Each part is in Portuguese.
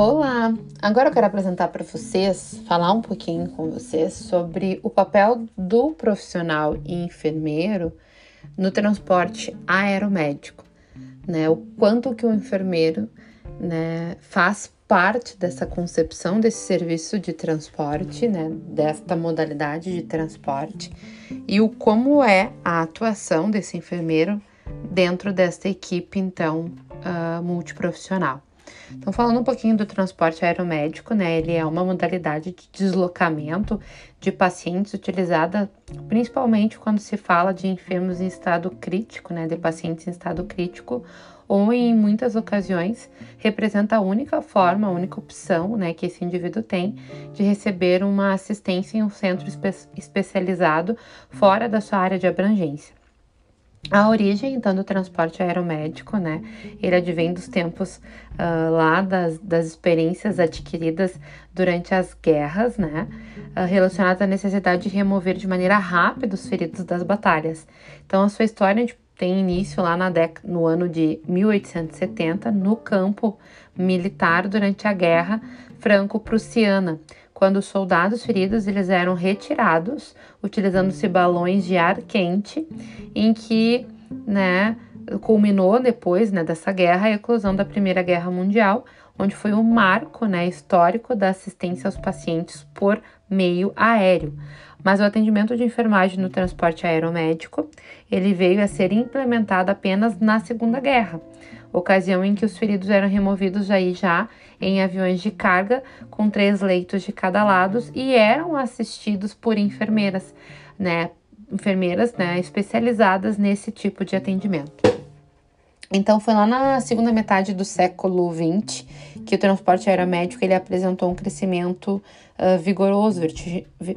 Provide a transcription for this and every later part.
Olá! Agora eu quero apresentar para vocês, falar um pouquinho com vocês sobre o papel do profissional e enfermeiro no transporte aeromédico, né? O quanto que o enfermeiro, né, faz parte dessa concepção desse serviço de transporte, né, desta modalidade de transporte e o como é a atuação desse enfermeiro dentro desta equipe então uh, multiprofissional. Então, falando um pouquinho do transporte aeromédico, né, ele é uma modalidade de deslocamento de pacientes utilizada principalmente quando se fala de enfermos em estado crítico, né, de pacientes em estado crítico, ou em muitas ocasiões representa a única forma, a única opção, né, que esse indivíduo tem de receber uma assistência em um centro espe especializado fora da sua área de abrangência. A origem, então, do transporte aeromédico, né? Ele advém dos tempos uh, lá das, das experiências adquiridas durante as guerras, né? Uh, relacionadas à necessidade de remover de maneira rápida os feridos das batalhas. Então, a sua história tem início lá na década, no ano de 1870, no campo militar durante a Guerra Franco-Prussiana, quando os soldados feridos eles eram retirados utilizando-se balões de ar quente, em que, né, culminou depois, né, dessa guerra a eclosão da Primeira Guerra Mundial, onde foi um marco, né, histórico da assistência aos pacientes por meio aéreo. Mas o atendimento de enfermagem no transporte aeromédico, ele veio a ser implementado apenas na Segunda Guerra, ocasião em que os feridos eram removidos aí já em aviões de carga com três leitos de cada lado e eram assistidos por enfermeiras, né, enfermeiras, né, especializadas nesse tipo de atendimento. Então foi lá na segunda metade do século XX que o transporte aeromédico ele apresentou um crescimento uh, vigoroso,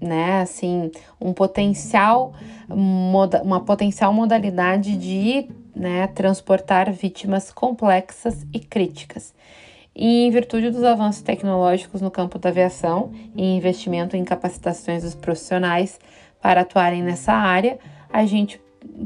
né, assim, um potencial, moda, uma potencial modalidade de né, transportar vítimas complexas e críticas. E em virtude dos avanços tecnológicos no campo da aviação e investimento em capacitações dos profissionais para atuarem nessa área, a gente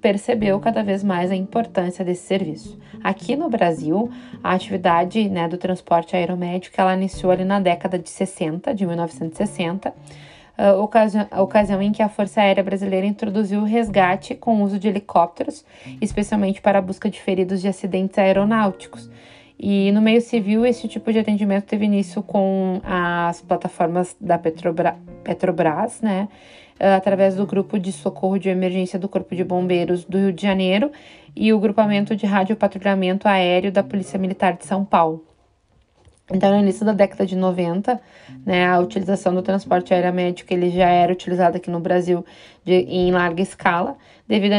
percebeu cada vez mais a importância desse serviço. Aqui no Brasil, a atividade né, do transporte aeromédico ela iniciou ali na década de 60, de 1960, uh, ocasião, ocasião em que a Força Aérea Brasileira introduziu o resgate com o uso de helicópteros, especialmente para a busca de feridos de acidentes aeronáuticos. E no meio civil, esse tipo de atendimento teve início com as plataformas da Petrobra Petrobras, né? Através do grupo de socorro de emergência do Corpo de Bombeiros do Rio de Janeiro e o grupamento de radiopatrulhamento aéreo da Polícia Militar de São Paulo. Então, no início da década de 90, né, a utilização do transporte aéreo médico ele já era utilizado aqui no Brasil de, em larga escala, devido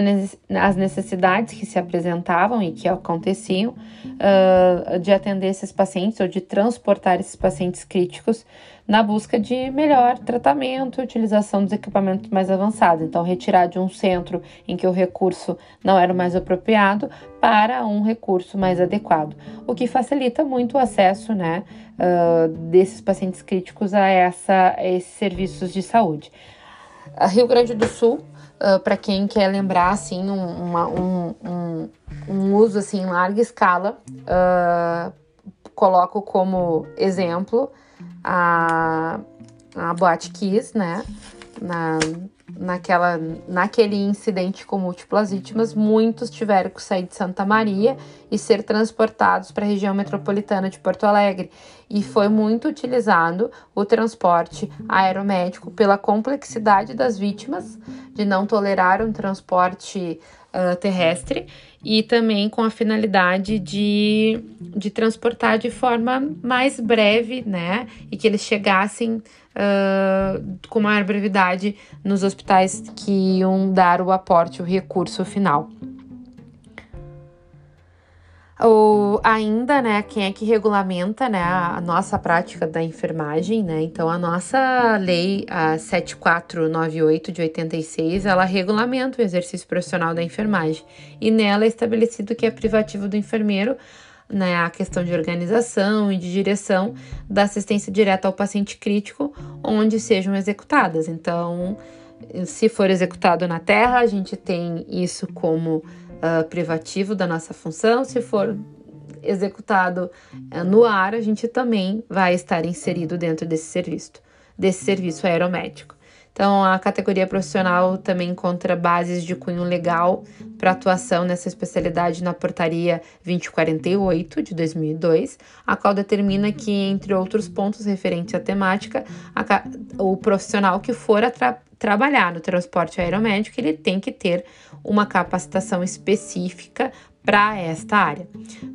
às necessidades que se apresentavam e que aconteciam uh, de atender esses pacientes ou de transportar esses pacientes críticos na busca de melhor tratamento e utilização dos equipamentos mais avançados. Então, retirar de um centro em que o recurso não era mais apropriado para um recurso mais adequado, o que facilita muito o acesso né, uh, desses pacientes críticos a, essa, a esses serviços de saúde. A Rio Grande do Sul, uh, para quem quer lembrar assim, um, uma, um, um, um, uso assim, em larga escala, uh, coloco como exemplo a, a Boate Kiss, né? Na, naquela, naquele incidente com múltiplas vítimas, muitos tiveram que sair de Santa Maria e ser transportados para a região metropolitana de Porto Alegre. E foi muito utilizado o transporte aeromédico pela complexidade das vítimas, de não tolerar um transporte uh, terrestre e também com a finalidade de, de transportar de forma mais breve, né? E que eles chegassem uh, com maior brevidade nos hospitais que iam dar o aporte, o recurso final. Ou ainda, né, quem é que regulamenta, né, a nossa prática da enfermagem, né? Então, a nossa lei a 7498 de 86, ela regulamenta o exercício profissional da enfermagem. E nela é estabelecido que é privativo do enfermeiro, né, a questão de organização e de direção da assistência direta ao paciente crítico, onde sejam executadas. Então, se for executado na terra, a gente tem isso como uh, privativo da nossa função, se for executado uh, no ar, a gente também vai estar inserido dentro desse serviço, desse serviço aeromédico. Então, a categoria profissional também encontra bases de cunho legal para atuação nessa especialidade na Portaria 2048 de 2002, a qual determina que, entre outros pontos referentes à temática, a, o profissional que for trabalhar no transporte aeromédico, ele tem que ter uma capacitação específica para esta área.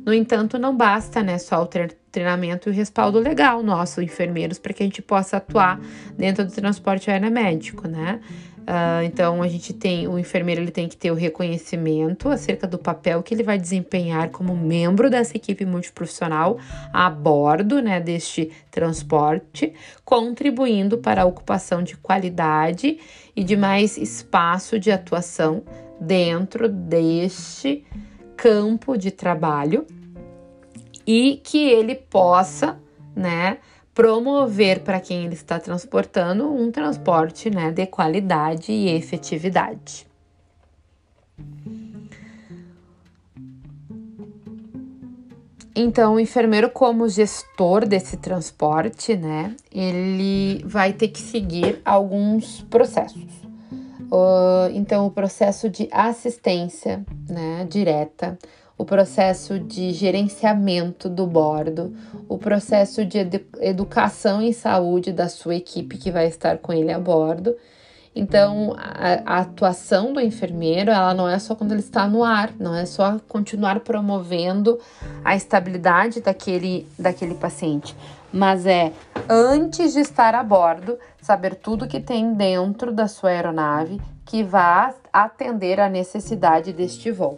No entanto, não basta né, só o treinamento e respaldo legal nosso, enfermeiros, para que a gente possa atuar dentro do transporte aéreo médico, né? Uh, então a gente tem o enfermeiro ele tem que ter o reconhecimento acerca do papel que ele vai desempenhar como membro dessa equipe multiprofissional a bordo né, deste transporte, contribuindo para a ocupação de qualidade e de mais espaço de atuação dentro deste campo de trabalho e que ele possa, né, promover para quem ele está transportando um transporte, né, de qualidade e efetividade. Então, o enfermeiro, como gestor desse transporte, né, ele vai ter que seguir alguns processos. Uh, então, o processo de assistência né, direta, o processo de gerenciamento do bordo, o processo de edu educação em saúde da sua equipe que vai estar com ele a bordo. Então, a, a, atuação do enfermeiro, ela não é só quando ele está no ar, não é só continuar promovendo a estabilidade daquele, daquele paciente, mas é antes de estar a bordo, saber tudo que tem dentro da sua aeronave que vá atender a necessidade deste voo.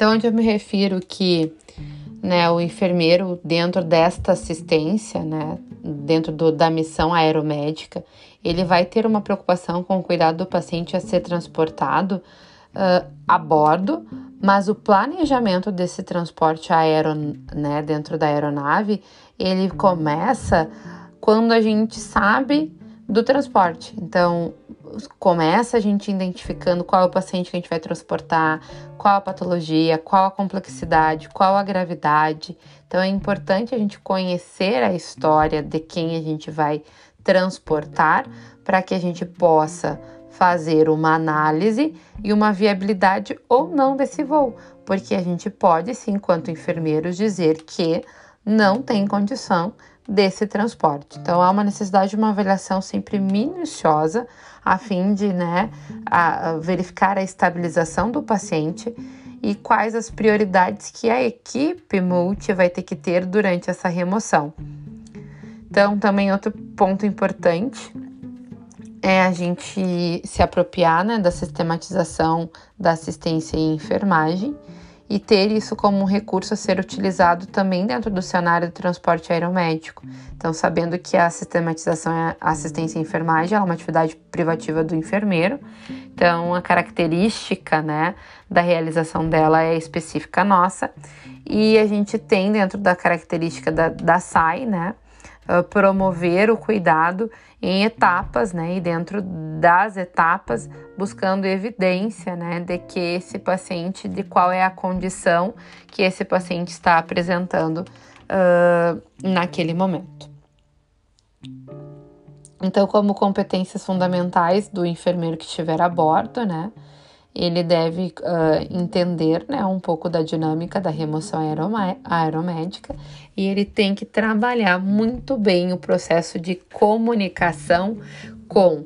Então, onde eu me refiro que né, o enfermeiro, dentro desta assistência, né, dentro do, da missão aeromédica, ele vai ter uma preocupação com o cuidado do paciente a ser transportado uh, a bordo, mas o planejamento desse transporte aéreo, né, dentro da aeronave, ele começa quando a gente sabe do transporte. Então, começa a gente identificando qual é o paciente que a gente vai transportar, qual a patologia, qual a complexidade, qual a gravidade. Então é importante a gente conhecer a história de quem a gente vai transportar para que a gente possa fazer uma análise e uma viabilidade ou não desse voo, porque a gente pode, sim, enquanto enfermeiros, dizer que não tem condição desse transporte. Então, há uma necessidade de uma avaliação sempre minuciosa a fim de né, a, verificar a estabilização do paciente e quais as prioridades que a equipe multi vai ter que ter durante essa remoção. Então, também outro ponto importante é a gente se apropriar né, da sistematização da assistência e enfermagem e ter isso como um recurso a ser utilizado também dentro do cenário do transporte aeromédico. Então, sabendo que a sistematização e a assistência em enfermagem é uma atividade privativa do enfermeiro, então a característica né, da realização dela é específica nossa, e a gente tem dentro da característica da, da SAI, né, promover o cuidado em etapas, né? E dentro das etapas, buscando evidência, né, de que esse paciente, de qual é a condição que esse paciente está apresentando uh, naquele momento. Então, como competências fundamentais do enfermeiro que estiver a bordo, né? Ele deve uh, entender né, um pouco da dinâmica da remoção aeromédica e ele tem que trabalhar muito bem o processo de comunicação com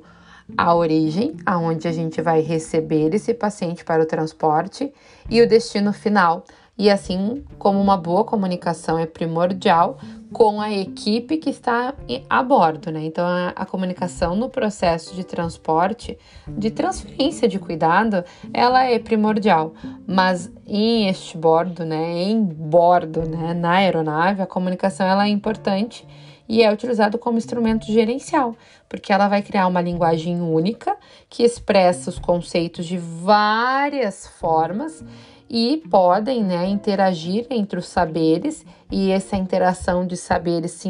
a origem, aonde a gente vai receber esse paciente para o transporte e o destino final. E assim como uma boa comunicação é primordial, com a equipe que está a bordo, né? Então, a, a, comunicação no processo de transporte, de transferência de cuidado, ela é primordial. Mas em este bordo, né, em bordo, né, na aeronave, a comunicação ela é importante e é utilizado como instrumento gerencial, porque ela vai criar uma linguagem única que expressa os conceitos de várias formas e podem né, interagir entre os saberes, e essa interação de saberes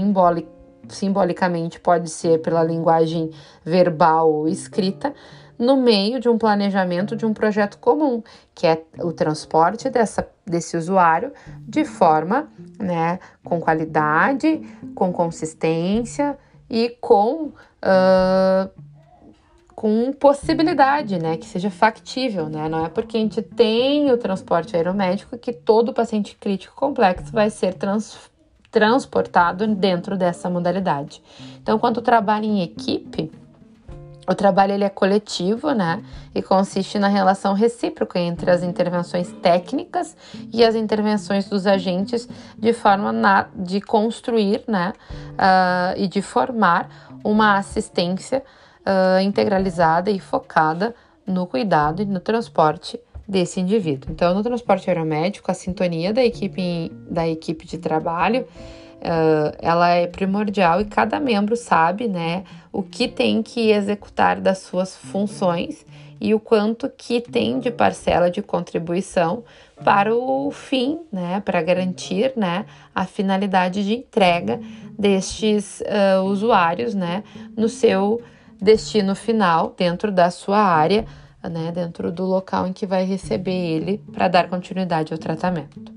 simbolicamente pode ser pela linguagem verbal ou escrita, no meio de um planejamento de um projeto comum, que é o transporte dessa, desse usuário de forma né, com qualidade, com consistência e com. Uh, com possibilidade, né, que seja factível, né? Não é porque a gente tem o transporte aeromédico que todo paciente crítico complexo vai ser trans, transportado dentro dessa modalidade. Então, quando trabalha em equipe, o trabalho ele é coletivo, né? E consiste na relação recíproca entre as intervenções técnicas e as intervenções dos agentes, de forma na, de construir, né? Uh, e de formar uma assistência uh, integralizada e focada no cuidado e no transporte desse indivíduo. Então, no transporte aeromédico, a sintonia da equipe, da equipe de trabalho uh, ela é primordial e cada membro sabe né, o que tem que executar das suas funções e o quanto que tem de parcela de contribuição para o fim, né, para garantir né, a finalidade de entrega destes uh, usuários né, no seu destino final dentro da sua área, né, dentro do local em que vai receber ele para dar continuidade ao tratamento.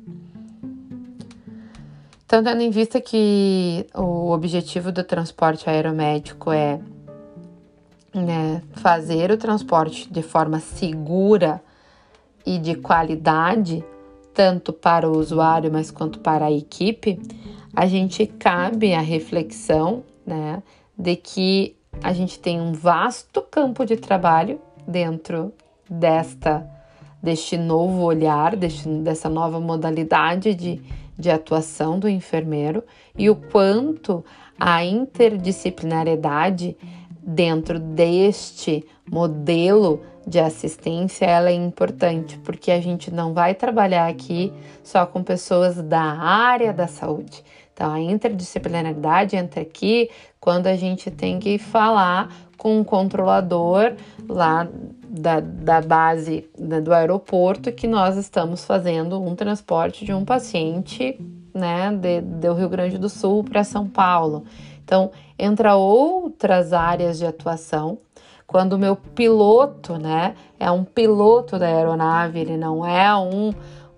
Então, tendo em vista que o objetivo do transporte aeromédico é né, fazer o transporte de forma segura e de qualidade, tanto para o usuário, mas quanto para a equipe, a gente cabe a reflexão né, de que a gente tem um vasto campo de trabalho dentro desta deste novo olhar, deste, dessa nova modalidade de, de atuação do enfermeiro e o quanto a interdisciplinariedade dentro deste modelo de assistência ela é importante, porque a gente não vai trabalhar aqui só com pessoas da área da saúde. Então, a interdisciplinaridade entra aqui quando a gente tem que falar com um controlador lá da, da base né, do aeroporto que nós estamos fazendo um transporte de um paciente né, de, do Rio Grande do Sul para São Paulo. Então, entra outras áreas de atuação. Quando o meu piloto, né, é um piloto da aeronave, ele não é um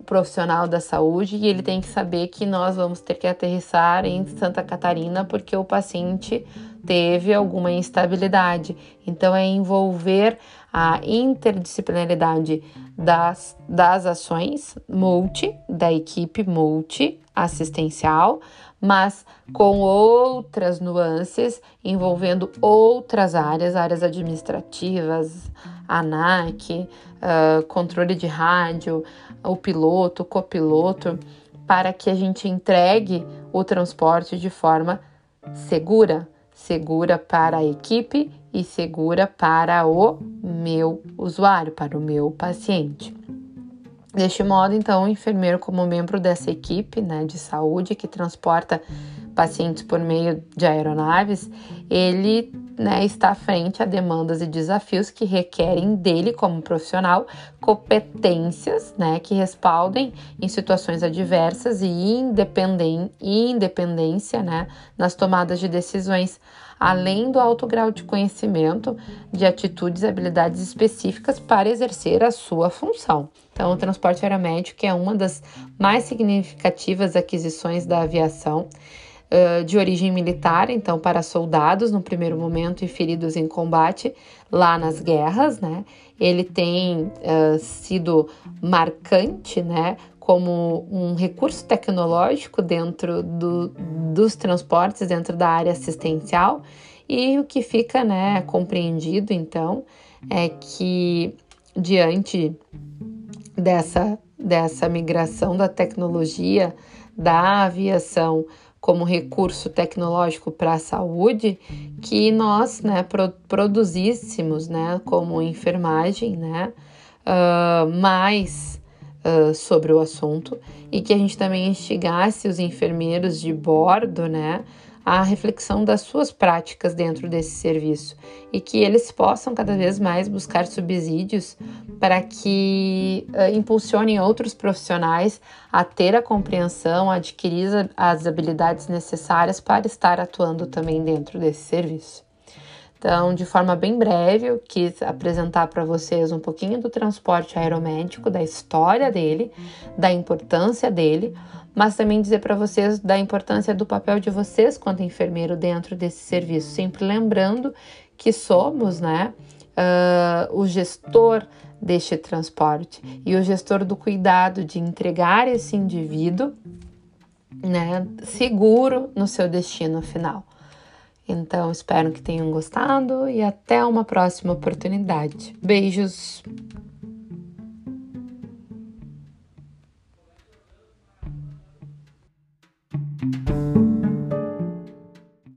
profissional da saúde e ele tem que saber que nós vamos ter que aterrissar em Santa Catarina porque o paciente teve alguma instabilidade. Então, é envolver a interdisciplinaridade das, das ações multi, da equipe multi assistencial, mas com outras nuances envolvendo outras áreas, áreas administrativas, ANAC, uh, controle de rádio, o piloto, o copiloto, para que a gente entregue o transporte de forma segura, segura para a equipe e segura para o meu usuário, para o meu paciente. Deste modo, então, o enfermeiro, como membro dessa equipe né, de saúde que transporta pacientes por meio de aeronaves, ele né, está frente a demandas e desafios que requerem dele, como profissional, competências né, que respaldem em situações adversas e independência né, nas tomadas de decisões além do alto grau de conhecimento de atitudes e habilidades específicas para exercer a sua função. Então, o transporte aeromédico é uma das mais significativas aquisições da aviação. Uh, de origem militar, então para soldados no primeiro momento e feridos em combate lá nas guerras, né? Ele tem uh, sido marcante, né? Como um recurso tecnológico dentro do, dos transportes, dentro da área assistencial, e o que fica, né, compreendido então é que diante dessa, dessa migração da tecnologia da aviação como recurso tecnológico para a saúde, que nós né, pro, produzíssemos, né, como enfermagem, né, uh, mais uh, sobre o assunto e que a gente também instigasse os enfermeiros de bordo, né, a reflexão das suas práticas dentro desse serviço e que eles possam cada vez mais buscar subsídios para que uh, impulsionem outros profissionais a ter a compreensão, a adquirir as habilidades necessárias para estar atuando também dentro desse serviço. Então, de forma bem breve, eu quis apresentar para vocês um pouquinho do transporte aeromédico, da história dele, da importância dele, mas também dizer para vocês da importância do papel de vocês quanto enfermeiro dentro desse serviço, sempre lembrando que somos, né, uh, o gestor deste transporte e o gestor do cuidado de entregar esse indivíduo, né, seguro no seu destino final. Então, espero que tenham gostado e até uma próxima oportunidade. Beijos!